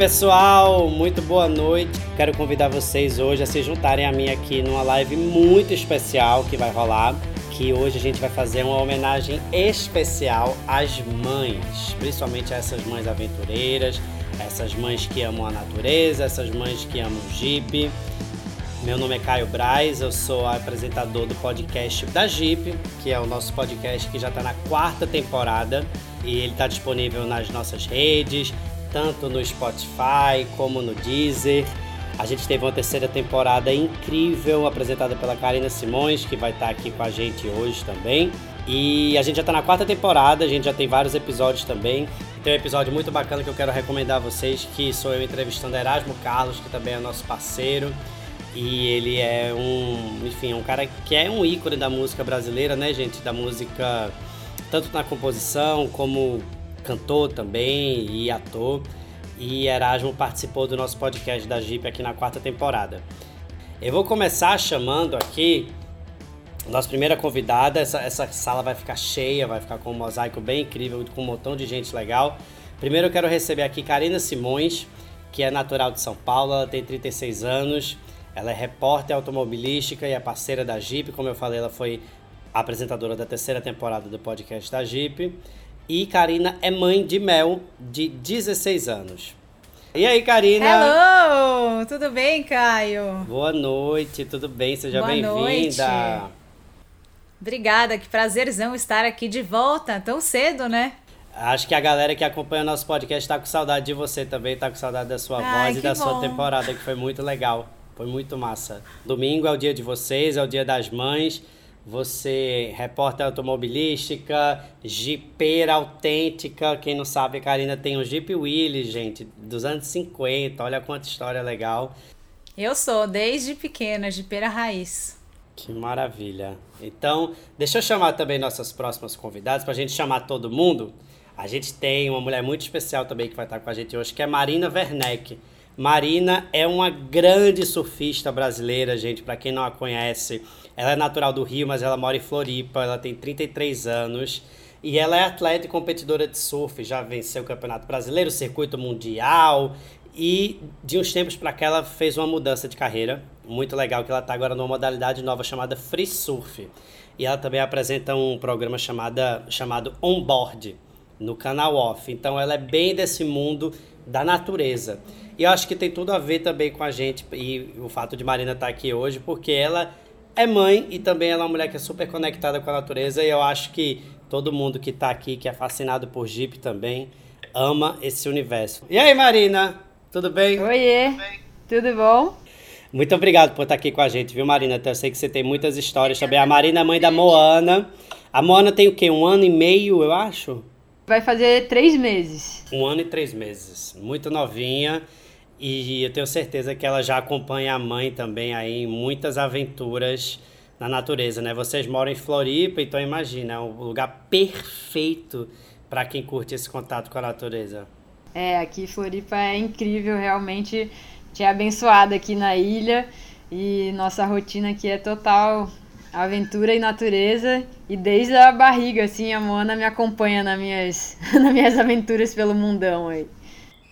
pessoal, muito boa noite. Quero convidar vocês hoje a se juntarem a mim aqui numa live muito especial que vai rolar. Que hoje a gente vai fazer uma homenagem especial às mães, principalmente a essas mães aventureiras, essas mães que amam a natureza, essas mães que amam o Jeep. Meu nome é Caio Braz, eu sou apresentador do podcast da Jeep, que é o nosso podcast que já está na quarta temporada e ele está disponível nas nossas redes, tanto no Spotify como no Deezer. A gente teve uma terceira temporada incrível apresentada pela Karina Simões, que vai estar aqui com a gente hoje também. E a gente já está na quarta temporada, a gente já tem vários episódios também. Tem um episódio muito bacana que eu quero recomendar a vocês, que sou eu entrevistando Erasmo Carlos, que também é nosso parceiro. E ele é um, enfim, um cara que é um ícone da música brasileira, né, gente? Da música, tanto na composição como cantor também e ator. E Erasmo participou do nosso podcast da Jeep aqui na quarta temporada. Eu vou começar chamando aqui nossa primeira convidada. Essa, essa sala vai ficar cheia, vai ficar com um mosaico bem incrível, com um montão de gente legal. Primeiro eu quero receber aqui Karina Simões, que é natural de São Paulo, ela tem 36 anos. Ela é repórter automobilística e é parceira da Jeep. Como eu falei, ela foi apresentadora da terceira temporada do podcast da Jeep. E Karina é mãe de Mel, de 16 anos. E aí, Karina? Hello! Tudo bem, Caio? Boa noite, tudo bem? Seja bem-vinda. Obrigada, que prazerzão estar aqui de volta tão cedo, né? Acho que a galera que acompanha o nosso podcast está com saudade de você também, está com saudade da sua Ai, voz e da bom. sua temporada, que foi muito legal. Foi muito massa. Domingo é o dia de vocês, é o dia das mães. Você, repórter automobilística, jipeira autêntica. Quem não sabe, a Karina tem um Jeep Willys, gente, dos anos 50. Olha quanta história legal. Eu sou, desde pequena, jipeira raiz. Que maravilha. Então, deixa eu chamar também nossas próximas convidadas, para a gente chamar todo mundo. A gente tem uma mulher muito especial também que vai estar com a gente hoje, que é Marina Werneck. Marina é uma grande surfista brasileira, gente, para quem não a conhece. Ela é natural do Rio, mas ela mora em Floripa, ela tem 33 anos. E ela é atleta e competidora de surf, já venceu o Campeonato Brasileiro, o Circuito Mundial. E de uns tempos para cá ela fez uma mudança de carreira, muito legal, que ela está agora numa modalidade nova chamada Free Surf. E ela também apresenta um programa chamada, chamado Onboard, no canal Off. Então ela é bem desse mundo da natureza. E eu acho que tem tudo a ver também com a gente e o fato de Marina estar tá aqui hoje, porque ela é mãe e também ela é uma mulher que é super conectada com a natureza. E eu acho que todo mundo que está aqui, que é fascinado por Jeep também, ama esse universo. E aí, Marina? Tudo bem? Oiê, tudo, bem? tudo bom? Muito obrigado por estar aqui com a gente, viu, Marina? Eu sei que você tem muitas histórias também. A Marina é mãe da Moana. A Moana tem o quê? Um ano e meio, eu acho? Vai fazer três meses. Um ano e três meses. Muito novinha. E eu tenho certeza que ela já acompanha a mãe também aí em muitas aventuras na natureza, né? Vocês moram em Floripa, então imagina, é um lugar perfeito para quem curte esse contato com a natureza. É, aqui Floripa é incrível, realmente te é abençoada aqui na ilha e nossa rotina aqui é total aventura e natureza e desde a barriga assim a Moana me acompanha nas minhas nas minhas aventuras pelo mundão aí.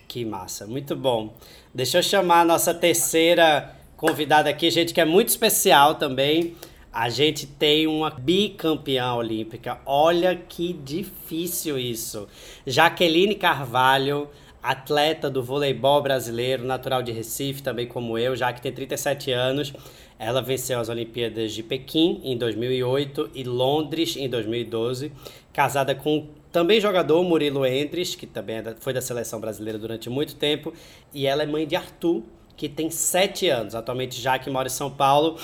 Que massa, muito bom. Deixa eu chamar a nossa terceira convidada aqui, gente que é muito especial também. A gente tem uma bicampeã olímpica. Olha que difícil isso. Jaqueline Carvalho, atleta do voleibol brasileiro, natural de Recife, também como eu, já que tem 37 anos. Ela venceu as Olimpíadas de Pequim em 2008 e Londres em 2012. Casada com também jogador Murilo Endres, que também é foi da seleção brasileira durante muito tempo. E ela é mãe de Arthur, que tem 7 anos. Atualmente já que mora em São Paulo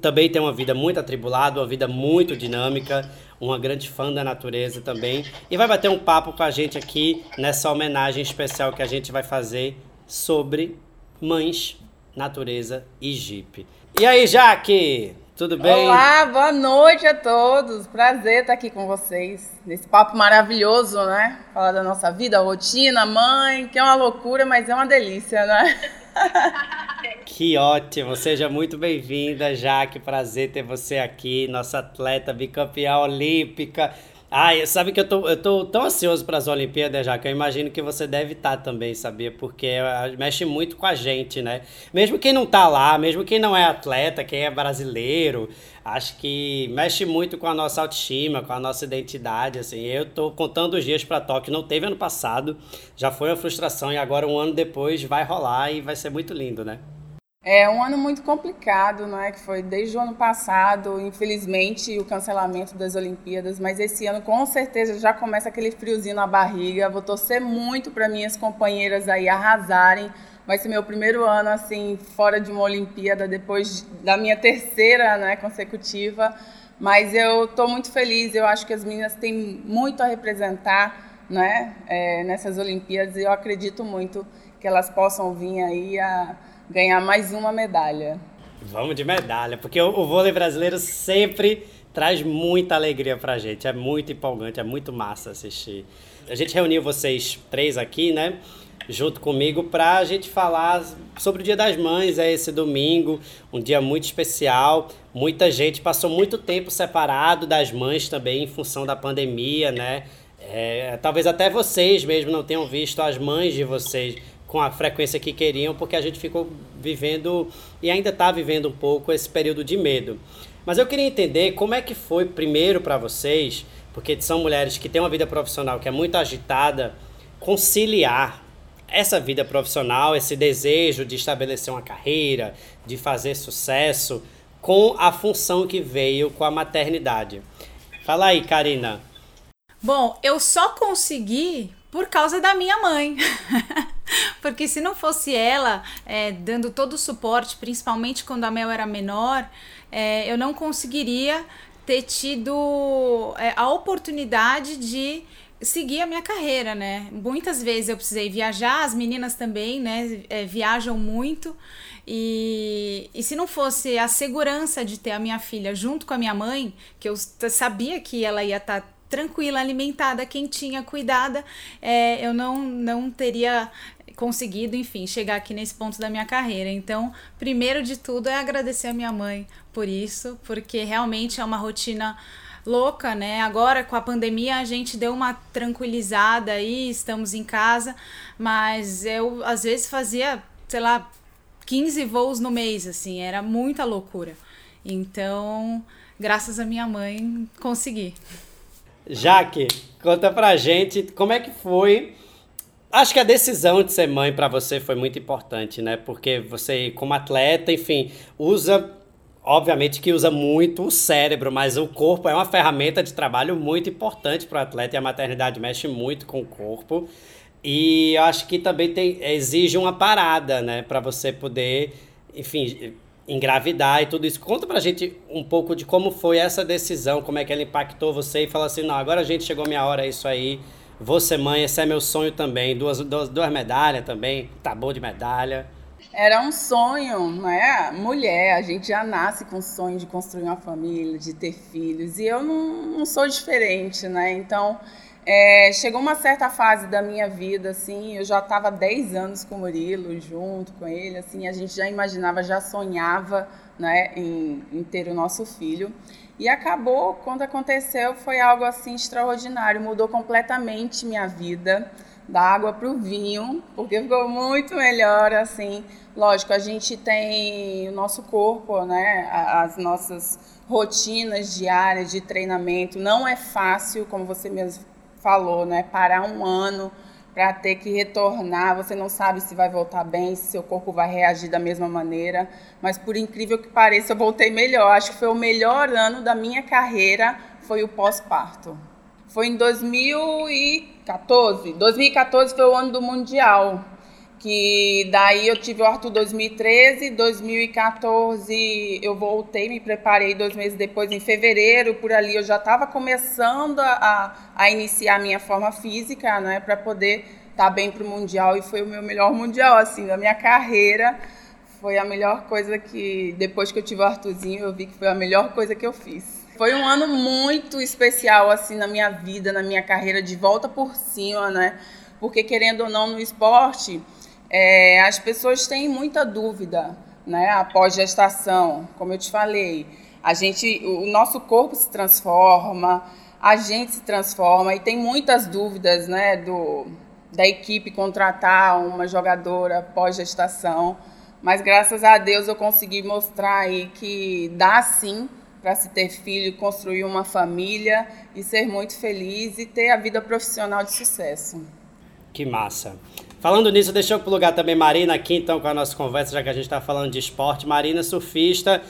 também tem uma vida muito atribulada, uma vida muito dinâmica, uma grande fã da natureza também. E vai bater um papo com a gente aqui nessa homenagem especial que a gente vai fazer sobre mães, natureza e Jeep. E aí, Jaque? Tudo bem? Olá, boa noite a todos. Prazer estar aqui com vocês. Nesse papo maravilhoso, né? Falar da nossa vida, rotina, mãe, que é uma loucura, mas é uma delícia, né? Que ótimo, seja muito bem-vinda, Jaque. Prazer ter você aqui, nossa atleta bicampeã olímpica. Ai, sabe que eu tô, eu tô tão ansioso para as Olimpíadas já que eu imagino que você deve estar tá também, sabia? Porque eh, mexe muito com a gente, né? Mesmo quem não tá lá, mesmo quem não é atleta, quem é brasileiro, acho que mexe muito com a nossa autoestima, com a nossa identidade, assim. Eu tô contando os dias para Tóquio, não teve ano passado, já foi uma frustração e agora um ano depois vai rolar e vai ser muito lindo, né? É um ano muito complicado, né? Que foi desde o ano passado, infelizmente, o cancelamento das Olimpíadas, mas esse ano com certeza já começa aquele friozinho na barriga. Vou torcer muito para minhas companheiras aí arrasarem. Vai ser meu primeiro ano assim fora de uma Olimpíada depois da minha terceira, né, consecutiva. Mas eu estou muito feliz. Eu acho que as meninas têm muito a representar, né, é, nessas Olimpíadas. E eu acredito muito que elas possam vir aí a ganhar mais uma medalha. Vamos de medalha, porque o, vôlei brasileiro sempre traz muita alegria pra gente. É muito empolgante, é muito massa assistir. A gente reuniu vocês três aqui, né? Junto comigo para a gente falar sobre o Dia das Mães, é esse domingo, um dia muito especial. Muita gente passou muito tempo separado das mães também em função da pandemia, né? É, talvez até vocês mesmo não tenham visto as mães de vocês com a frequência que queriam, porque a gente ficou vivendo e ainda está vivendo um pouco esse período de medo. Mas eu queria entender como é que foi primeiro para vocês, porque são mulheres que têm uma vida profissional que é muito agitada, conciliar essa vida profissional, esse desejo de estabelecer uma carreira, de fazer sucesso, com a função que veio com a maternidade. Fala aí, Karina. Bom, eu só consegui por causa da minha mãe. Porque se não fosse ela é, dando todo o suporte, principalmente quando a Mel era menor, é, eu não conseguiria ter tido é, a oportunidade de seguir a minha carreira, né? Muitas vezes eu precisei viajar, as meninas também, né? É, viajam muito. E, e se não fosse a segurança de ter a minha filha junto com a minha mãe, que eu sabia que ela ia estar tá tranquila, alimentada, quentinha, cuidada, é, eu não, não teria conseguido, enfim, chegar aqui nesse ponto da minha carreira. Então, primeiro de tudo é agradecer a minha mãe por isso, porque realmente é uma rotina louca, né? Agora com a pandemia a gente deu uma tranquilizada aí, estamos em casa, mas eu às vezes fazia, sei lá, 15 voos no mês, assim, era muita loucura. Então, graças a minha mãe, consegui. Jaque, conta pra gente como é que foi. Acho que a decisão de ser mãe para você foi muito importante, né? Porque você, como atleta, enfim, usa. Obviamente que usa muito o cérebro, mas o corpo é uma ferramenta de trabalho muito importante para o atleta e a maternidade mexe muito com o corpo. E eu acho que também tem, exige uma parada, né? Para você poder, enfim, engravidar e tudo isso. Conta pra gente um pouco de como foi essa decisão, como é que ela impactou você e fala assim, não, agora a gente chegou a minha hora, é isso aí, vou ser mãe, esse é meu sonho também, duas, duas, duas medalhas também, tá bom de medalha. Era um sonho, né? Mulher, a gente já nasce com o sonho de construir uma família, de ter filhos, e eu não, não sou diferente, né? Então, é, chegou uma certa fase da minha vida, assim, eu já estava 10 anos com o Murilo, junto com ele, assim, a gente já imaginava, já sonhava, né, em, em ter o nosso filho. E acabou, quando aconteceu, foi algo, assim, extraordinário, mudou completamente minha vida, da água para o vinho, porque ficou muito melhor, assim. Lógico, a gente tem o nosso corpo, né, as nossas rotinas diárias de treinamento, não é fácil, como você mesmo falou, né? Parar um ano para ter que retornar, você não sabe se vai voltar bem, se seu corpo vai reagir da mesma maneira, mas por incrível que pareça, eu voltei melhor. Acho que foi o melhor ano da minha carreira, foi o pós-parto. Foi em 2014. 2014 foi o ano do Mundial que daí eu tive o Arthur 2013, 2014 eu voltei, me preparei dois meses depois, em fevereiro, por ali eu já estava começando a, a iniciar minha forma física, né, para poder estar tá bem para o Mundial, e foi o meu melhor Mundial, assim, da minha carreira, foi a melhor coisa que, depois que eu tive o Arthurzinho, eu vi que foi a melhor coisa que eu fiz. Foi um ano muito especial, assim, na minha vida, na minha carreira, de volta por cima, né, porque querendo ou não, no esporte é, as pessoas têm muita dúvida, né, após gestação, como eu te falei. A gente, o nosso corpo se transforma, a gente se transforma e tem muitas dúvidas, né, do da equipe contratar uma jogadora pós-gestação, mas graças a Deus eu consegui mostrar aí que dá sim para se ter filho, construir uma família e ser muito feliz e ter a vida profissional de sucesso. Que massa. Falando nisso, deixa eu plugar também Marina aqui, então, com a nossa conversa, já que a gente está falando de esporte. Marina, surfista.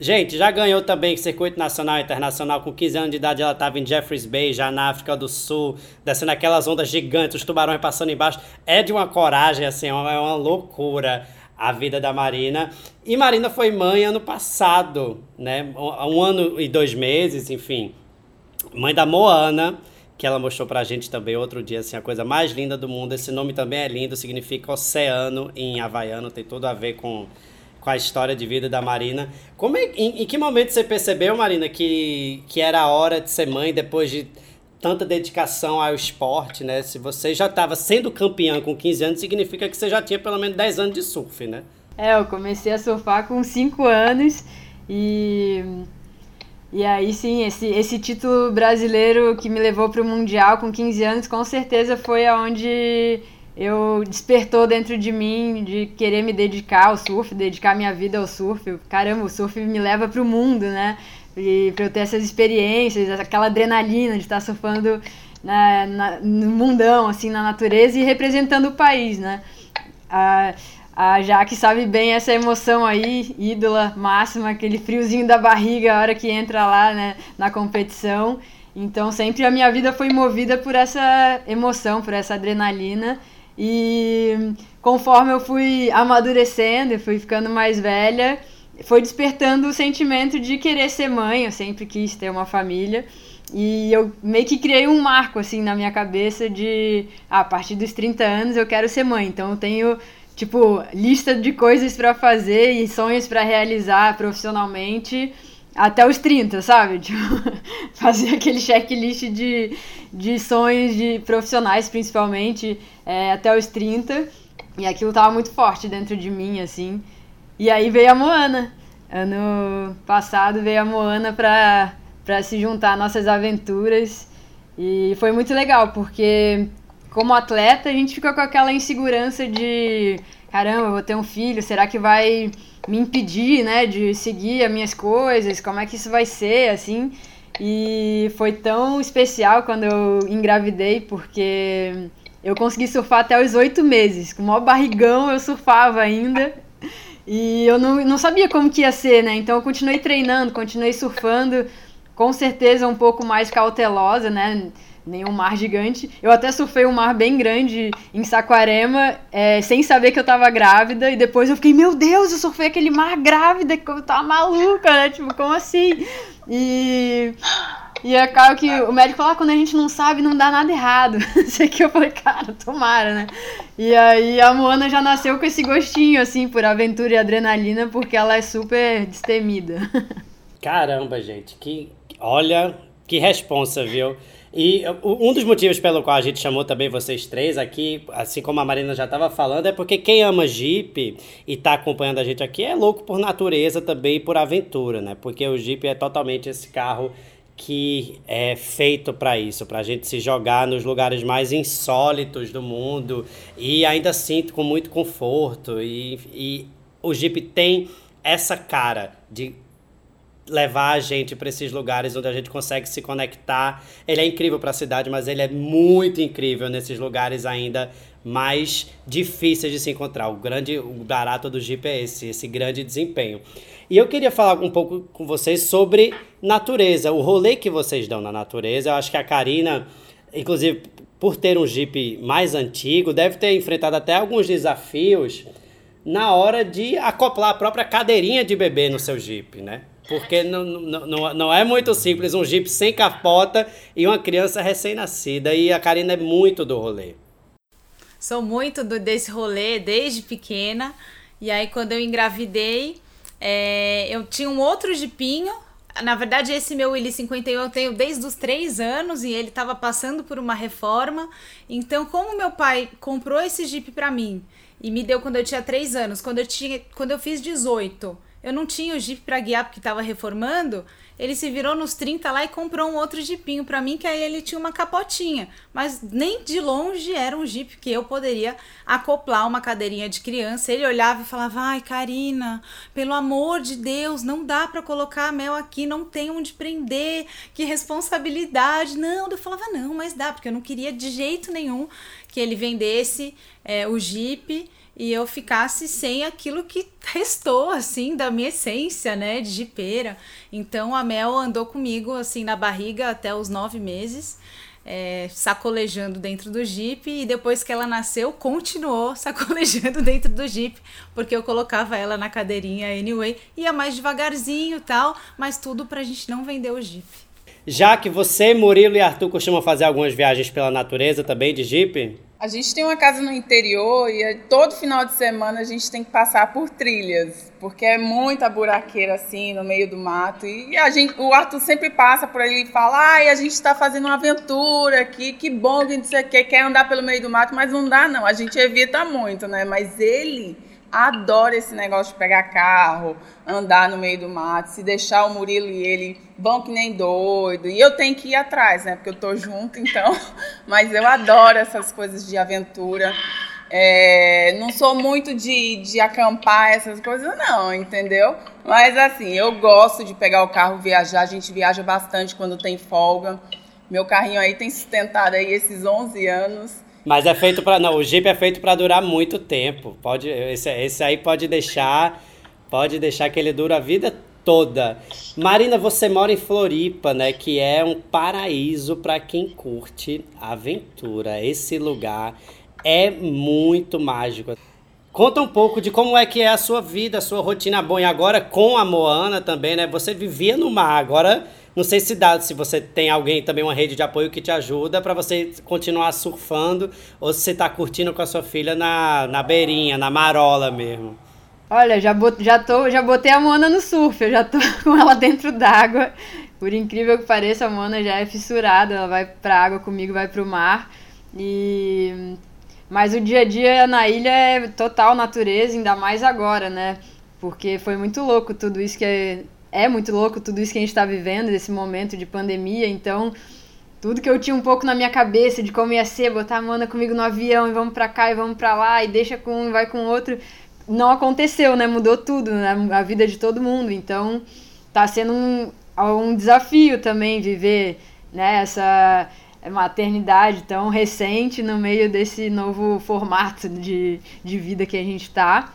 Gente, já ganhou também circuito nacional e internacional. Com 15 anos de idade, ela estava em Jeffreys Bay, já na África do Sul, descendo aquelas ondas gigantes, os tubarões passando embaixo. É de uma coragem, assim, é uma, é uma loucura a vida da Marina. E Marina foi mãe ano passado, né? Um ano e dois meses, enfim. Mãe da Moana, que ela mostrou pra gente também outro dia, assim, a coisa mais linda do mundo. Esse nome também é lindo, significa oceano em havaiano, tem tudo a ver com, com a história de vida da Marina. Como é, em, em que momento você percebeu, Marina, que, que era a hora de ser mãe depois de tanta dedicação ao esporte, né? Se você já estava sendo campeã com 15 anos, significa que você já tinha pelo menos 10 anos de surf, né? É, eu comecei a surfar com 5 anos e e aí sim, esse, esse título brasileiro que me levou para o Mundial com 15 anos, com certeza foi aonde eu despertou dentro de mim de querer me dedicar ao surf, dedicar minha vida ao surf. Caramba, o surf me leva para o mundo, né? E para eu ter essas experiências, aquela adrenalina de estar surfando na, na, no mundão, assim, na natureza e representando o país, né? A, a Jaque sabe bem essa emoção aí, ídola máxima, aquele friozinho da barriga a hora que entra lá, né, na competição. Então sempre a minha vida foi movida por essa emoção, por essa adrenalina. E conforme eu fui amadurecendo, fui ficando mais velha, foi despertando o sentimento de querer ser mãe, eu sempre quis ter uma família. E eu meio que criei um marco assim na minha cabeça de ah, a partir dos 30 anos eu quero ser mãe. Então eu tenho tipo lista de coisas para fazer e sonhos para realizar profissionalmente até os 30, sabe? Tipo, fazer aquele checklist de, de sonhos de profissionais, principalmente, é, até os 30. E aquilo tava muito forte dentro de mim, assim. E aí veio a Moana. Ano passado veio a Moana pra, pra se juntar às nossas aventuras. E foi muito legal, porque como atleta a gente fica com aquela insegurança de caramba, eu vou ter um filho, será que vai me impedir, né, de seguir as minhas coisas? Como é que isso vai ser, assim? E foi tão especial quando eu engravidei, porque eu consegui surfar até os oito meses. Com o maior barrigão eu surfava ainda. E eu não, não sabia como que ia ser, né? Então eu continuei treinando, continuei surfando, com certeza um pouco mais cautelosa, né? Nenhum mar gigante. Eu até surfei um mar bem grande em Saquarema, é, sem saber que eu tava grávida. E depois eu fiquei, meu Deus, eu surfei aquele mar grávida, que eu tava maluca, né? Tipo, como assim? E e é claro que o médico falou, ah, quando a gente não sabe, não dá nada errado. Sei que eu falei, cara, tomara, né? E aí a Moana já nasceu com esse gostinho, assim, por aventura e adrenalina, porque ela é super destemida. Caramba, gente, que. Olha, que responsa, viu? E um dos motivos pelo qual a gente chamou também vocês três aqui, assim como a Marina já estava falando, é porque quem ama Jeep e está acompanhando a gente aqui é louco por natureza também e por aventura, né? Porque o Jeep é totalmente esse carro que é feito para isso, para a gente se jogar nos lugares mais insólitos do mundo e ainda assim com muito conforto. E, e o Jeep tem essa cara de levar a gente para esses lugares onde a gente consegue se conectar. Ele é incrível para a cidade, mas ele é muito incrível nesses lugares ainda mais difíceis de se encontrar. O grande o barato do Jeep é esse, esse grande desempenho. E eu queria falar um pouco com vocês sobre natureza, o rolê que vocês dão na natureza. Eu acho que a Karina, inclusive por ter um Jeep mais antigo, deve ter enfrentado até alguns desafios na hora de acoplar a própria cadeirinha de bebê no seu Jeep, né? Porque não, não, não, é muito simples um Jeep sem capota e uma criança recém-nascida. E a Karina é muito do rolê. Sou muito do, desse rolê desde pequena. E aí, quando eu engravidei, é, eu tinha um outro jipinho. Na verdade, esse meu Willy 51 eu tenho desde os três anos e ele estava passando por uma reforma. Então, como meu pai comprou esse Jeep para mim e me deu quando eu tinha três anos, quando eu, tinha, quando eu fiz 18, eu não tinha o Jeep para guiar porque estava reformando, ele se virou nos 30 lá e comprou um outro jipinho para mim, que aí ele tinha uma capotinha. Mas nem de longe era um Jeep que eu poderia acoplar uma cadeirinha de criança. Ele olhava e falava: Ai, Karina, pelo amor de Deus, não dá para colocar a Mel aqui, não tem onde prender, que responsabilidade. Não, eu falava: Não, mas dá, porque eu não queria de jeito nenhum que ele vendesse é, o Jeep e eu ficasse sem aquilo que restou, assim, da minha essência, né, de jipeira. Então a Mel andou comigo, assim, na barriga até os nove meses, é, sacolejando dentro do Jeep, e depois que ela nasceu, continuou sacolejando dentro do Jeep, porque eu colocava ela na cadeirinha anyway, ia mais devagarzinho tal, mas tudo pra gente não vender o Jeep. Já que você, Murilo e Arthur costumam fazer algumas viagens pela natureza também de Jeep? A gente tem uma casa no interior e todo final de semana a gente tem que passar por trilhas, porque é muita buraqueira assim no meio do mato. E a gente, o Arthur sempre passa por ali e fala: ai, a gente está fazendo uma aventura aqui, que bom que você quer, quer andar pelo meio do mato, mas não dá não, a gente evita muito, né? Mas ele adora esse negócio de pegar carro, andar no meio do mato, se deixar o Murilo e ele vão que nem doido. E eu tenho que ir atrás, né? Porque eu tô junto, então. Mas eu adoro essas coisas de aventura. É, não sou muito de, de acampar essas coisas, não, entendeu? Mas assim, eu gosto de pegar o carro, viajar. A gente viaja bastante quando tem folga. Meu carrinho aí tem sustentado aí esses 11 anos. Mas é feito para não, o Jeep é feito para durar muito tempo. Pode esse, esse aí pode deixar pode deixar que ele dura a vida toda. Marina, você mora em Floripa, né, que é um paraíso para quem curte aventura. Esse lugar é muito mágico. Conta um pouco de como é que é a sua vida, a sua rotina bom e agora com a Moana também, né? Você vivia no mar, agora não sei se dá, se você tem alguém também, uma rede de apoio que te ajuda para você continuar surfando ou se você tá curtindo com a sua filha na, na beirinha, na marola mesmo. Olha, já, bot, já, tô, já botei a Mona no surf, eu já tô com ela dentro d'água. Por incrível que pareça, a Mona já é fissurada, ela vai pra água comigo, vai pro mar. E mas o dia a dia na ilha é total natureza, ainda mais agora, né? Porque foi muito louco tudo isso que é é muito louco tudo isso que a gente está vivendo, esse momento de pandemia, então tudo que eu tinha um pouco na minha cabeça de como ia ser, botar a Mana comigo no avião e vamos para cá e vamos para lá e deixa com um e vai com outro, não aconteceu, né? Mudou tudo, né? a vida de todo mundo. Então, tá sendo um, um desafio também viver né, essa maternidade tão recente no meio desse novo formato de, de vida que a gente está.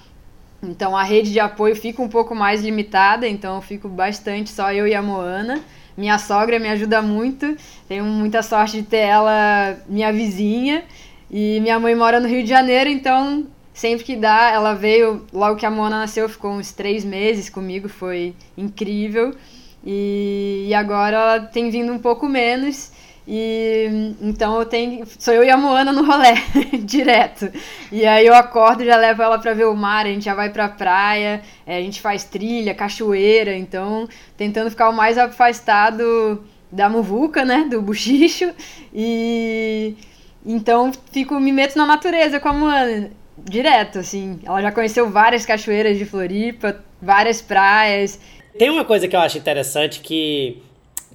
Então a rede de apoio fica um pouco mais limitada, então eu fico bastante só eu e a Moana. Minha sogra me ajuda muito, tenho muita sorte de ter ela minha vizinha. E minha mãe mora no Rio de Janeiro, então sempre que dá, ela veio logo que a Moana nasceu, ficou uns três meses comigo, foi incrível. E, agora ela tem vindo um pouco menos. E então eu tenho. Sou eu e a Moana no rolê, direto. E aí eu acordo já levo ela pra ver o mar, a gente já vai pra praia, é, a gente faz trilha, cachoeira, então tentando ficar o mais afastado da muvuca, né? Do buchicho. E então fico, me meto na natureza com a Moana, direto, assim. Ela já conheceu várias cachoeiras de Floripa, várias praias. Tem uma coisa que eu acho interessante que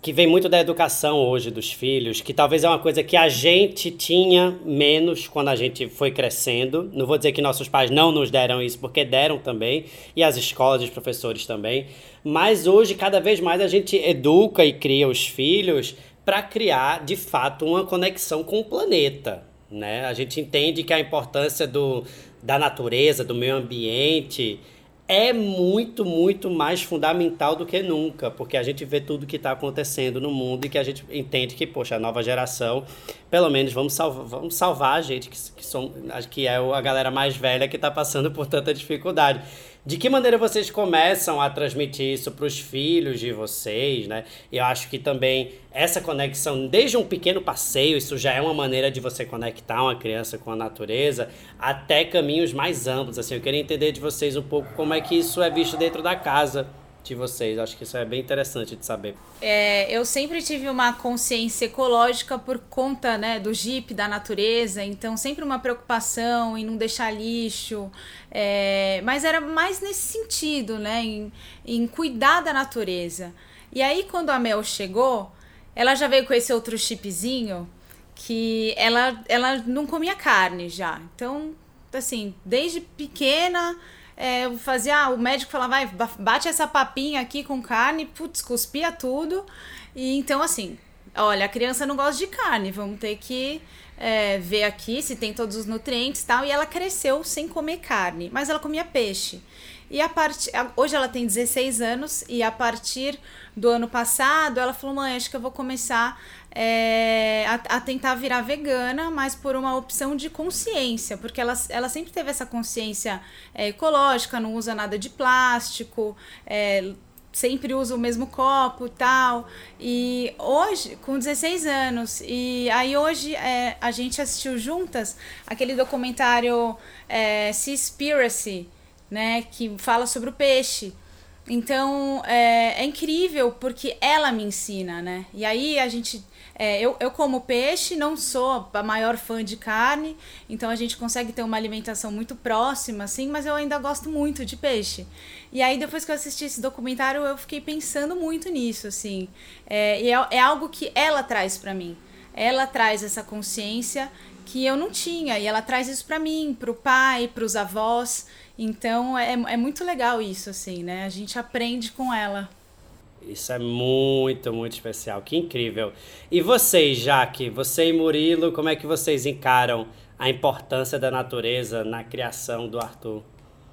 que vem muito da educação hoje dos filhos, que talvez é uma coisa que a gente tinha menos quando a gente foi crescendo. Não vou dizer que nossos pais não nos deram isso, porque deram também, e as escolas os professores também. Mas hoje, cada vez mais, a gente educa e cria os filhos para criar, de fato, uma conexão com o planeta. Né? A gente entende que a importância do, da natureza, do meio ambiente é muito, muito mais fundamental do que nunca, porque a gente vê tudo que está acontecendo no mundo e que a gente entende que, poxa, a nova geração, pelo menos vamos salvar, vamos salvar a gente, que, que, som, que é a galera mais velha que está passando por tanta dificuldade. De que maneira vocês começam a transmitir isso para os filhos de vocês, né? Eu acho que também essa conexão, desde um pequeno passeio, isso já é uma maneira de você conectar uma criança com a natureza, até caminhos mais amplos. Assim, eu queria entender de vocês um pouco como é que isso é visto dentro da casa de vocês. Acho que isso é bem interessante de saber. É, eu sempre tive uma consciência ecológica por conta né, do Jeep, da natureza, então sempre uma preocupação em não deixar lixo, é, mas era mais nesse sentido, né, em, em cuidar da natureza. E aí, quando a Mel chegou, ela já veio com esse outro chipzinho que ela, ela não comia carne já. Então, assim, desde pequena é, fazia, ah, o médico falava, vai, bate essa papinha aqui com carne, putz, cuspia tudo. E então, assim, olha, a criança não gosta de carne, vamos ter que é, ver aqui se tem todos os nutrientes e tal. E ela cresceu sem comer carne, mas ela comia peixe. E a part... hoje ela tem 16 anos e a partir do ano passado ela falou: mãe, acho que eu vou começar é, a, a, tentar virar vegana, mas por uma opção de consciência, porque ela, ela sempre teve essa consciência é, ecológica, não usa nada de plástico. É, sempre usa o mesmo copo tal. E hoje, com 16 anos, e aí hoje é, a gente assistiu juntas aquele documentário é, Seaspiracy, né, que fala sobre o peixe. Então é, é, incrível porque ela me ensina, né? E aí a gente. É, eu, eu como peixe, não sou a maior fã de carne, então a gente consegue ter uma alimentação muito próxima, assim, mas eu ainda gosto muito de peixe. E aí, depois que eu assisti esse documentário, eu fiquei pensando muito nisso, assim. É, e é, é algo que ela traz para mim. Ela traz essa consciência que eu não tinha, e ela traz isso para mim, para o pai, para os avós. Então é, é muito legal isso, assim, né? A gente aprende com ela. Isso é muito, muito especial. Que incrível. E vocês, Jaque, você e Murilo, como é que vocês encaram a importância da natureza na criação do Arthur?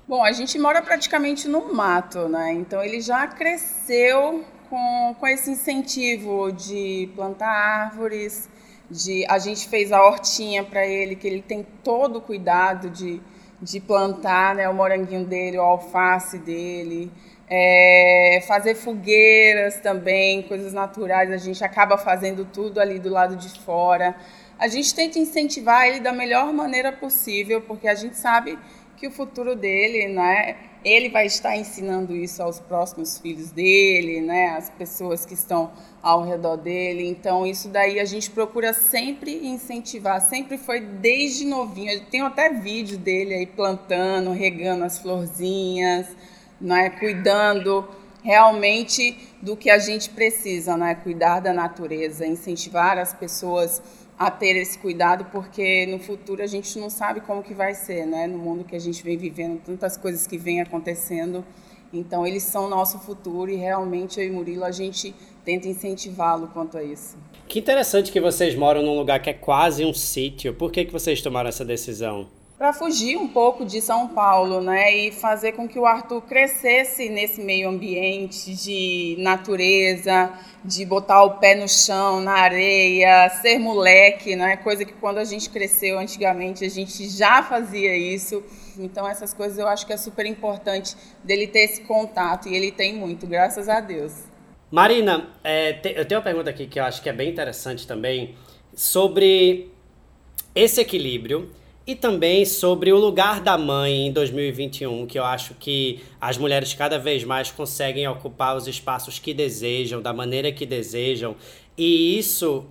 Bom, a gente mora praticamente no mato, né? Então ele já cresceu com, com esse incentivo de plantar árvores, de a gente fez a hortinha para ele, que ele tem todo o cuidado de de plantar né, o moranguinho dele, o alface dele, é, fazer fogueiras também, coisas naturais, a gente acaba fazendo tudo ali do lado de fora. A gente tenta incentivar ele da melhor maneira possível, porque a gente sabe que o futuro dele, né, ele vai estar ensinando isso aos próximos filhos dele, né, as pessoas que estão ao redor dele. Então, isso daí a gente procura sempre incentivar, sempre foi desde novinho. Eu tenho até vídeo dele aí plantando, regando as florzinhas, né, cuidando realmente do que a gente precisa, né, cuidar da natureza, incentivar as pessoas a ter esse cuidado, porque no futuro a gente não sabe como que vai ser, né? No mundo que a gente vem vivendo, tantas coisas que vêm acontecendo. Então, eles são nosso futuro e realmente eu e Murilo, a gente tenta incentivá-lo quanto a isso. Que interessante que vocês moram num lugar que é quase um sítio. Por que, que vocês tomaram essa decisão? Para fugir um pouco de São Paulo, né, e fazer com que o Arthur crescesse nesse meio ambiente de natureza, de botar o pé no chão, na areia, ser moleque, né, coisa que quando a gente cresceu antigamente a gente já fazia isso. Então essas coisas eu acho que é super importante dele ter esse contato e ele tem muito, graças a Deus. Marina, é, te, eu tenho uma pergunta aqui que eu acho que é bem interessante também sobre esse equilíbrio e também sobre o lugar da mãe em 2021, que eu acho que as mulheres cada vez mais conseguem ocupar os espaços que desejam, da maneira que desejam. E isso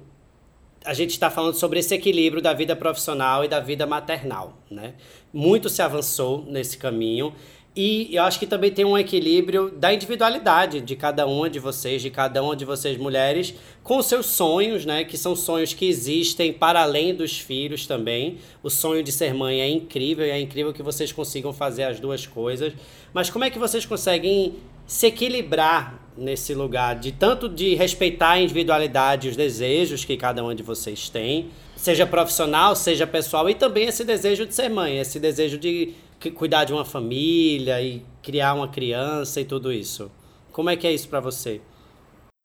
a gente está falando sobre esse equilíbrio da vida profissional e da vida maternal, né? Muito se avançou nesse caminho e eu acho que também tem um equilíbrio da individualidade de cada uma de vocês, de cada uma de vocês mulheres, com seus sonhos, né? Que são sonhos que existem para além dos filhos também. O sonho de ser mãe é incrível e é incrível que vocês consigam fazer as duas coisas. Mas como é que vocês conseguem se equilibrar nesse lugar de tanto de respeitar a individualidade, os desejos que cada uma de vocês tem, seja profissional, seja pessoal, e também esse desejo de ser mãe, esse desejo de cuidar de uma família e criar uma criança e tudo isso. Como é que é isso para você?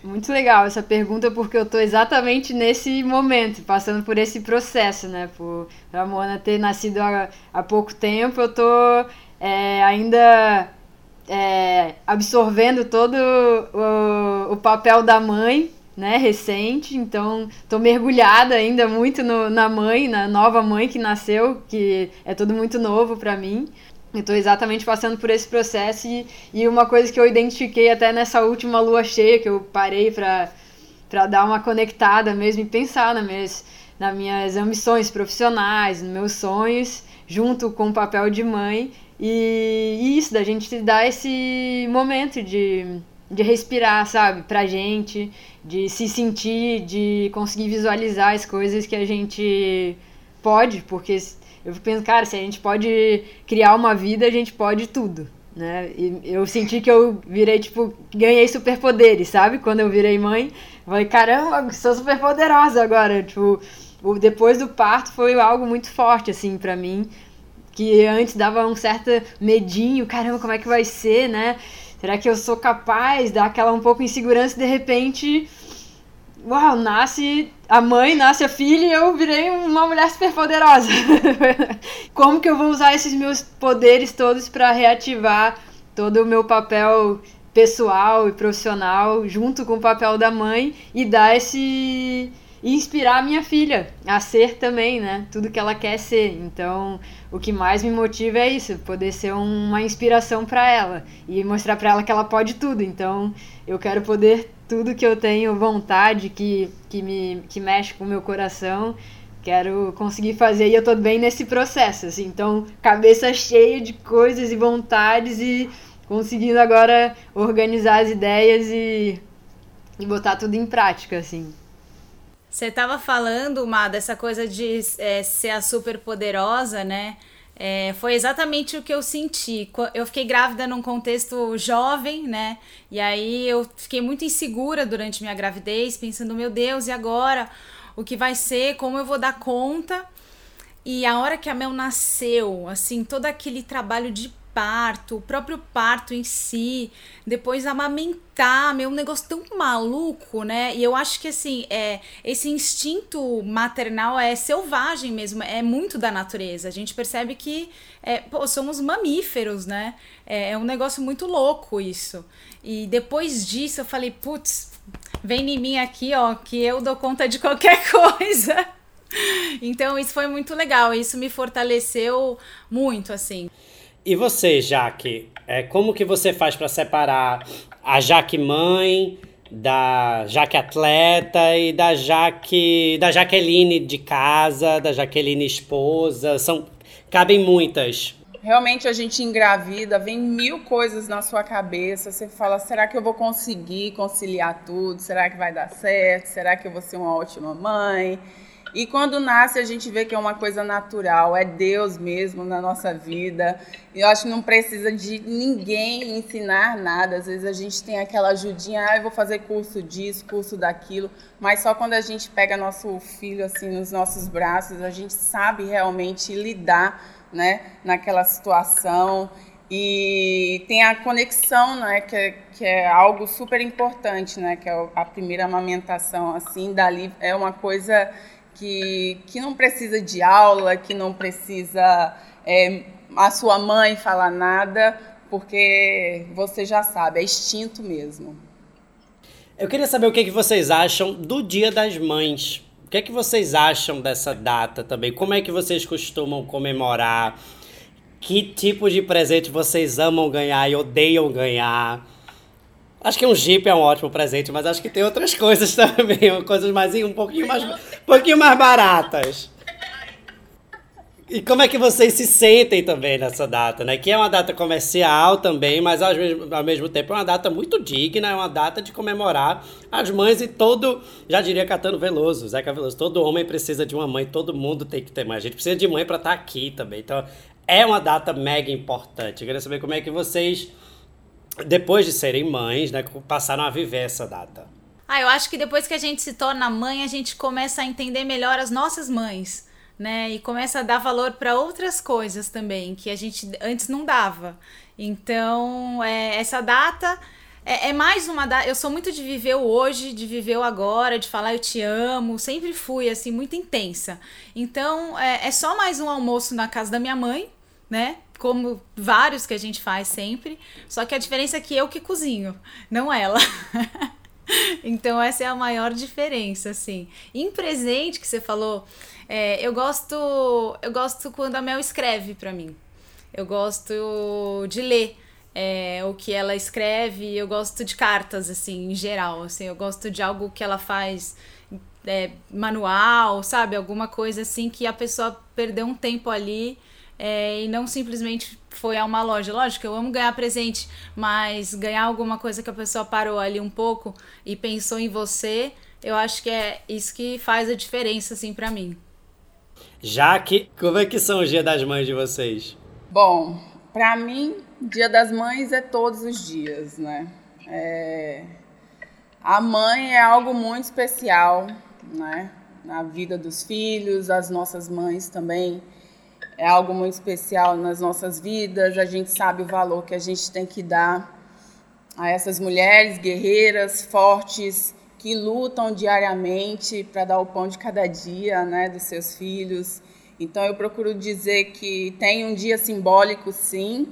Muito legal essa pergunta, porque eu tô exatamente nesse momento, passando por esse processo, né? Por a Mona ter nascido há, há pouco tempo, eu tô é, ainda é, absorvendo todo o, o papel da mãe, né, recente, então tô mergulhada ainda muito no, na mãe, na nova mãe que nasceu, que é tudo muito novo para mim. Eu tô exatamente passando por esse processo e, e uma coisa que eu identifiquei até nessa última lua cheia, que eu parei para para dar uma conectada mesmo e pensar nas minhas, nas minhas ambições profissionais, nos meus sonhos, junto com o papel de mãe. E, e isso, da gente dar esse momento de, de respirar, sabe, pra gente, de se sentir, de conseguir visualizar as coisas que a gente pode, porque eu penso, cara, se a gente pode criar uma vida, a gente pode tudo, né? E eu senti que eu virei, tipo, ganhei superpoderes, sabe? Quando eu virei mãe, falei, caramba, sou super poderosa agora, tipo, depois do parto foi algo muito forte, assim, para mim, que antes dava um certo medinho, caramba, como é que vai ser, né? Será que eu sou capaz? Dá aquela um pouco insegurança e de repente uau, nasce a mãe, nasce a filha e eu virei uma mulher super poderosa. Como que eu vou usar esses meus poderes todos para reativar todo o meu papel pessoal e profissional junto com o papel da mãe e dar esse inspirar minha filha a ser também, né? Tudo que ela quer ser. Então, o que mais me motiva é isso, poder ser uma inspiração para ela e mostrar para ela que ela pode tudo. Então, eu quero poder tudo que eu tenho vontade, que, que me que mexe com o meu coração, quero conseguir fazer e eu tô bem nesse processo, assim. Então, cabeça cheia de coisas e vontades e conseguindo agora organizar as ideias e, e botar tudo em prática, assim. Você estava falando, Má, dessa coisa de é, ser a super poderosa, né? É, foi exatamente o que eu senti. Eu fiquei grávida num contexto jovem, né? E aí eu fiquei muito insegura durante minha gravidez, pensando, meu Deus, e agora? O que vai ser? Como eu vou dar conta? E a hora que a Mel nasceu, assim, todo aquele trabalho de parto, o próprio parto em si, depois amamentar, meu, um negócio tão maluco, né? E eu acho que assim, é, esse instinto maternal é selvagem mesmo, é muito da natureza. A gente percebe que é, pô, somos mamíferos, né? É, é um negócio muito louco isso. E depois disso eu falei, putz, vem em mim aqui, ó, que eu dou conta de qualquer coisa. Então isso foi muito legal, isso me fortaleceu muito, assim. E você, Jaque, é, como que você faz para separar a Jaque mãe da Jaque atleta e da Jaque da Jaqueline de casa, da Jaqueline esposa? São cabem muitas. Realmente a gente engravida, vem mil coisas na sua cabeça. Você fala: será que eu vou conseguir conciliar tudo? Será que vai dar certo? Será que eu vou ser uma ótima mãe? E quando nasce, a gente vê que é uma coisa natural, é Deus mesmo na nossa vida. Eu acho que não precisa de ninguém ensinar nada. Às vezes a gente tem aquela ajudinha, ah, eu vou fazer curso disso, curso daquilo, mas só quando a gente pega nosso filho assim nos nossos braços, a gente sabe realmente lidar, né, naquela situação. E tem a conexão, né, que é, que é algo super importante, né, que é a primeira amamentação, assim, dali é uma coisa que, que não precisa de aula, que não precisa é, a sua mãe falar nada, porque você já sabe, é instinto mesmo. Eu queria saber o que, que vocês acham do Dia das Mães. O que é que vocês acham dessa data também? Como é que vocês costumam comemorar? Que tipo de presente vocês amam ganhar e odeiam ganhar? Acho que um Jeep é um ótimo presente, mas acho que tem outras coisas também, coisas mais um pouquinho mais, pouquinho mais baratas. E como é que vocês se sentem também nessa data, né? Que é uma data comercial também, mas ao mesmo, ao mesmo tempo é uma data muito digna, é uma data de comemorar as mães e todo, já diria Catano Veloso, Zeca Veloso, todo homem precisa de uma mãe, todo mundo tem que ter mãe. A gente precisa de mãe para estar tá aqui também. Então, é uma data mega importante. Eu queria saber como é que vocês depois de serem mães, né, passaram a viver essa data? Ah, eu acho que depois que a gente se torna mãe, a gente começa a entender melhor as nossas mães, né? E começa a dar valor para outras coisas também que a gente antes não dava. Então, é, essa data é, é, mais uma data. Eu sou muito de viver o hoje, de viver o agora, de falar eu te amo. Sempre fui assim muito intensa. Então, é, é só mais um almoço na casa da minha mãe, né? como vários que a gente faz sempre. Só que a diferença é que eu que cozinho, não ela. então essa é a maior diferença, assim. Em presente que você falou, é, eu gosto, eu gosto quando a Mel escreve para mim. eu gosto de ler. É, o que ela escreve, eu gosto de cartas, assim, em geral, assim, eu gosto de algo que ela faz é, manual, sabe? Alguma coisa assim que a pessoa perdeu um tempo ali é, e não simplesmente foi a uma loja. Lógico, eu amo ganhar presente, mas ganhar alguma coisa que a pessoa parou ali um pouco e pensou em você, eu acho que é isso que faz a diferença, assim, para mim. Jaque, como é que são os dias das mães de vocês? Bom, para mim, dia das mães é todos os dias, né? É... A mãe é algo muito especial, né? Na vida dos filhos, as nossas mães também é algo muito especial nas nossas vidas. A gente sabe o valor que a gente tem que dar a essas mulheres guerreiras, fortes, que lutam diariamente para dar o pão de cada dia, né, dos seus filhos. Então eu procuro dizer que tem um dia simbólico, sim,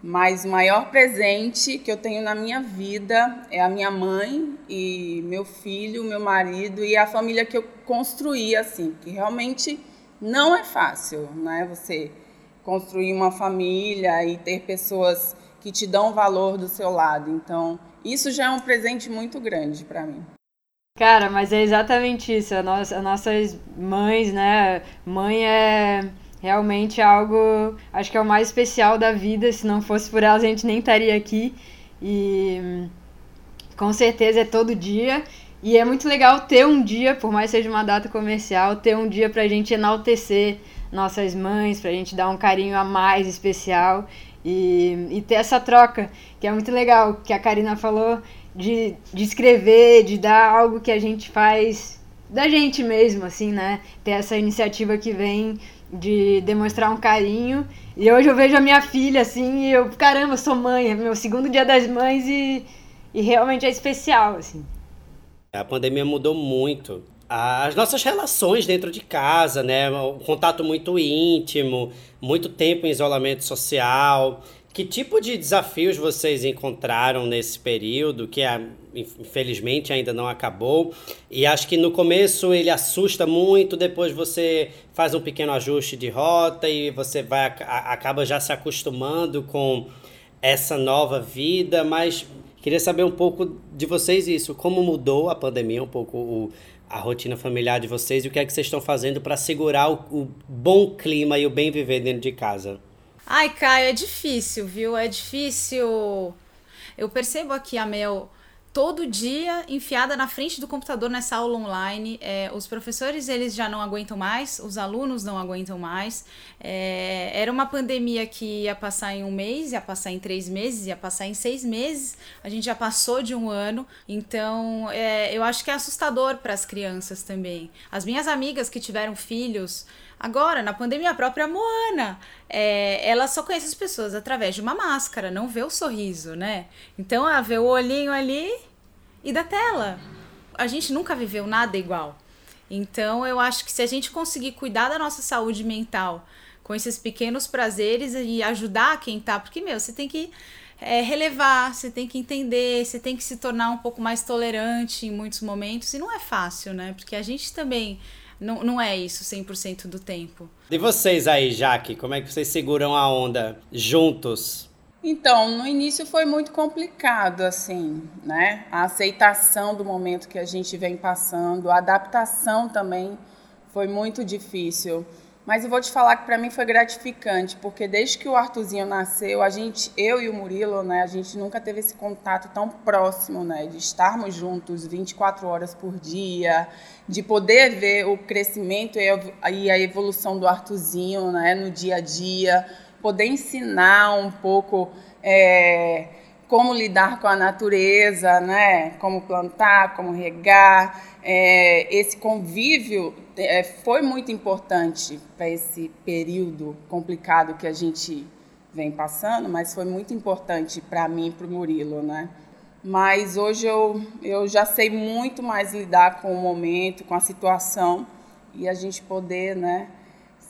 mas o maior presente que eu tenho na minha vida é a minha mãe e meu filho, meu marido e a família que eu construí, assim, que realmente não é fácil, né? Você construir uma família e ter pessoas que te dão valor do seu lado. Então, isso já é um presente muito grande para mim. Cara, mas é exatamente isso. A nossa, as nossas mães, né? Mãe é realmente algo, acho que é o mais especial da vida. Se não fosse por elas, a gente nem estaria aqui. E com certeza é todo dia. E é muito legal ter um dia, por mais seja uma data comercial, ter um dia pra gente enaltecer nossas mães, pra gente dar um carinho a mais especial e, e ter essa troca, que é muito legal, que a Karina falou, de, de escrever, de dar algo que a gente faz da gente mesmo, assim, né? Ter essa iniciativa que vem de demonstrar um carinho. E hoje eu vejo a minha filha assim, e eu, caramba, sou mãe, é meu segundo dia das mães e, e realmente é especial, assim. A pandemia mudou muito as nossas relações dentro de casa, né? Um contato muito íntimo, muito tempo em isolamento social. Que tipo de desafios vocês encontraram nesse período, que é, infelizmente ainda não acabou? E acho que no começo ele assusta muito, depois você faz um pequeno ajuste de rota e você vai acaba já se acostumando com essa nova vida, mas queria saber um pouco de vocês isso, como mudou a pandemia, um pouco o, a rotina familiar de vocês e o que é que vocês estão fazendo para segurar o, o bom clima e o bem viver dentro de casa. Ai, Caio, é difícil, viu? É difícil. Eu percebo aqui a Mel todo dia enfiada na frente do computador nessa aula online. É, os professores eles já não aguentam mais, os alunos não aguentam mais. É, era uma pandemia que ia passar em um mês, ia passar em três meses, ia passar em seis meses. A gente já passou de um ano, então é, eu acho que é assustador para as crianças também. As minhas amigas que tiveram filhos Agora, na pandemia, a própria Moana, é, ela só conhece as pessoas através de uma máscara, não vê o sorriso, né? Então, ela vê o olhinho ali e da tela. A gente nunca viveu nada igual. Então, eu acho que se a gente conseguir cuidar da nossa saúde mental com esses pequenos prazeres e ajudar quem tá, porque, meu, você tem que é, relevar, você tem que entender, você tem que se tornar um pouco mais tolerante em muitos momentos, e não é fácil, né? Porque a gente também não, não é isso 100% do tempo. E vocês aí, Jaque, como é que vocês seguram a onda juntos? Então, no início foi muito complicado, assim, né? A aceitação do momento que a gente vem passando, a adaptação também foi muito difícil. Mas eu vou te falar que para mim foi gratificante, porque desde que o Arthurzinho nasceu, a gente, eu e o Murilo, né, a gente nunca teve esse contato tão próximo, né, de estarmos juntos 24 horas por dia, de poder ver o crescimento e a evolução do Arthurzinho, né, no dia a dia, poder ensinar um pouco é, como lidar com a natureza, né? Como plantar, como regar. É, esse convívio é, foi muito importante para esse período complicado que a gente vem passando, mas foi muito importante para mim e para o Murilo, né? Mas hoje eu, eu já sei muito mais lidar com o momento, com a situação e a gente poder, né?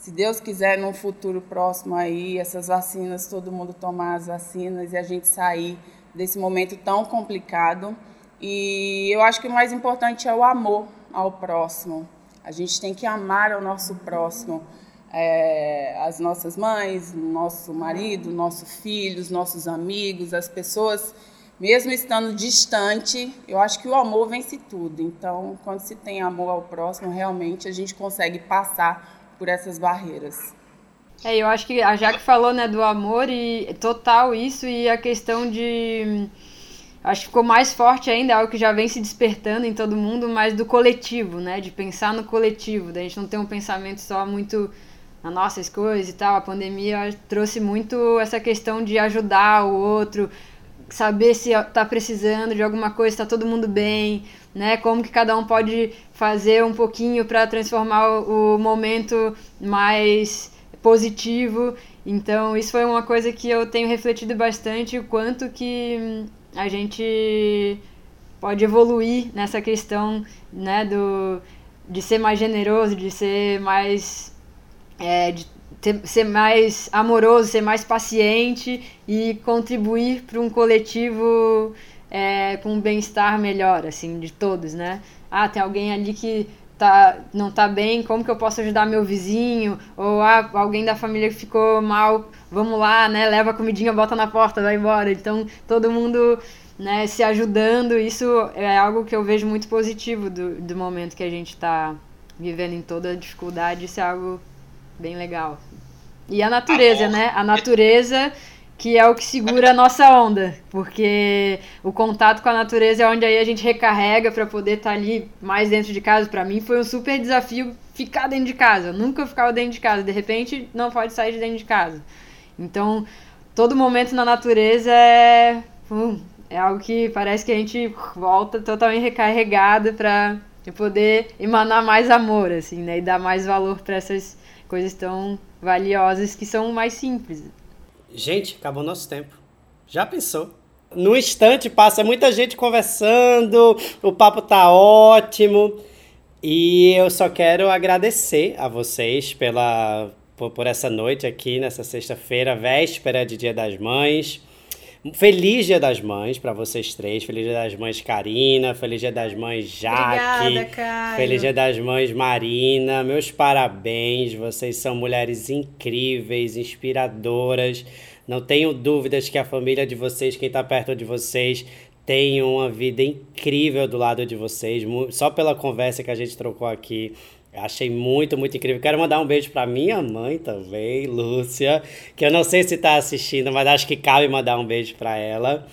Se Deus quiser, num futuro próximo aí, essas vacinas, todo mundo tomar as vacinas e a gente sair desse momento tão complicado. E eu acho que o mais importante é o amor ao próximo. A gente tem que amar o nosso próximo, é, as nossas mães, nosso marido, nosso filho, os nossos amigos, as pessoas, mesmo estando distante, eu acho que o amor vence tudo. Então, quando se tem amor ao próximo, realmente a gente consegue passar por essas barreiras. É, eu acho que a Jaque falou, né, do amor e total isso e a questão de acho que ficou mais forte ainda, é algo que já vem se despertando em todo mundo, mas do coletivo, né, de pensar no coletivo, da gente não ter um pensamento só muito na nossas coisas e tal. A pandemia trouxe muito essa questão de ajudar o outro, saber se está precisando de alguma coisa, está todo mundo bem, né? Como que cada um pode fazer um pouquinho para transformar o momento mais positivo. Então, isso foi uma coisa que eu tenho refletido bastante, o quanto que a gente pode evoluir nessa questão, né, do, de ser mais generoso, de ser mais, é, de ter, ser mais amoroso, ser mais paciente e contribuir para um coletivo é, com um bem-estar melhor, assim, de todos, né? Ah, tem alguém ali que tá, não tá bem, como que eu posso ajudar meu vizinho? Ou ah, alguém da família que ficou mal, vamos lá, né? Leva a comidinha, bota na porta, vai embora. Então, todo mundo né, se ajudando, isso é algo que eu vejo muito positivo do, do momento que a gente está vivendo em toda a dificuldade, isso é algo bem legal. E a natureza, né? A natureza que é o que segura a nossa onda, porque o contato com a natureza é onde aí a gente recarrega para poder estar tá ali mais dentro de casa. Para mim foi um super desafio ficar dentro de casa. Eu nunca ficava dentro de casa, de repente não pode sair de dentro de casa. Então, todo momento na natureza é hum, é algo que parece que a gente volta totalmente recarregado para poder emanar mais amor assim, né, e dar mais valor para essas coisas tão valiosas que são mais simples. Gente, acabou nosso tempo. Já pensou? No instante passa muita gente conversando, o papo tá ótimo. E eu só quero agradecer a vocês pela por, por essa noite aqui nessa sexta-feira, véspera de Dia das Mães. Feliz Dia das Mães para vocês três. Feliz Dia das Mães, Karina. Feliz Dia das Mães, Jaque. Obrigada, Caio. Feliz Dia das Mães, Marina. Meus parabéns. Vocês são mulheres incríveis, inspiradoras. Não tenho dúvidas que a família de vocês, quem está perto de vocês, tem uma vida incrível do lado de vocês. Só pela conversa que a gente trocou aqui. Achei muito, muito incrível. Quero mandar um beijo para minha mãe também, Lúcia, que eu não sei se está assistindo, mas acho que cabe mandar um beijo para ela.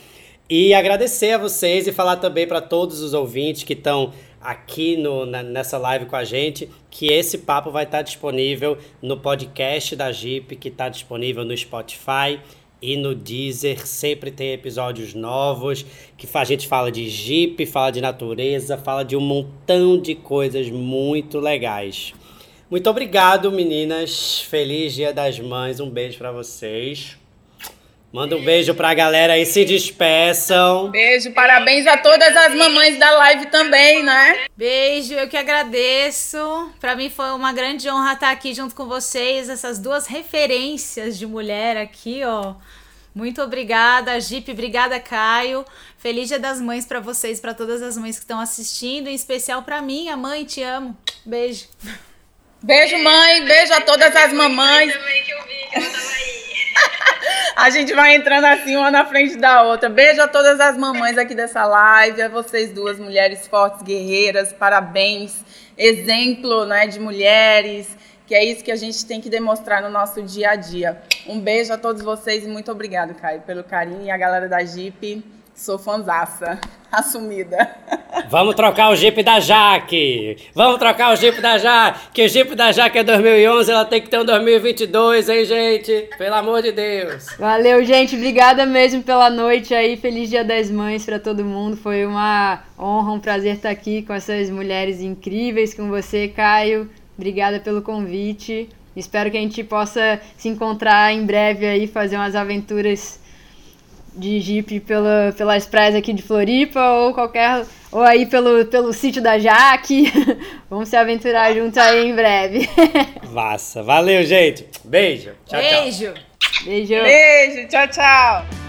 E agradecer a vocês e falar também para todos os ouvintes que estão aqui no, na, nessa live com a gente que esse papo vai estar disponível no podcast da Jeep, que está disponível no Spotify e no Deezer. Sempre tem episódios novos que a gente fala de Jeep, fala de natureza, fala de um montão de coisas muito legais. Muito obrigado, meninas. Feliz Dia das Mães. Um beijo para vocês. Manda um beijo pra galera aí, se despeçam. Beijo, parabéns a todas as mamães da live também, né? Beijo, eu que agradeço. Para mim foi uma grande honra estar aqui junto com vocês, essas duas referências de mulher aqui, ó. Muito obrigada, Jeep, obrigada, Caio. Feliz Dia das Mães para vocês, para todas as mães que estão assistindo, em especial para mim, a mãe, te amo. Beijo. Beijo, mãe. Beijo a todas as mamães. também que eu vi que ela tava aí. A gente vai entrando assim uma na frente da outra. Beijo a todas as mamães aqui dessa live, a vocês duas mulheres fortes, guerreiras, parabéns. Exemplo né, de mulheres, que é isso que a gente tem que demonstrar no nosso dia a dia. Um beijo a todos vocês e muito obrigado, Caio, pelo carinho e a galera da Jeep. Sou fanzaça, assumida. Vamos trocar o Jeep da Jaque. Vamos trocar o Jeep da Jaque. Que o Jeep da Jaque é 2011, ela tem que ter um 2022, hein, gente? Pelo amor de Deus. Valeu, gente. Obrigada mesmo pela noite aí. Feliz Dia das Mães para todo mundo. Foi uma honra, um prazer estar aqui com essas mulheres incríveis, com você, Caio. Obrigada pelo convite. Espero que a gente possa se encontrar em breve aí, fazer umas aventuras de Jeep pela, pelas praias aqui de Floripa ou qualquer ou aí pelo, pelo sítio da Jaque. Vamos se aventurar junto aí em breve. Massa. Valeu, gente. Beijo. Tchau, Beijo. tchau. Beijo. Beijo, tchau, tchau.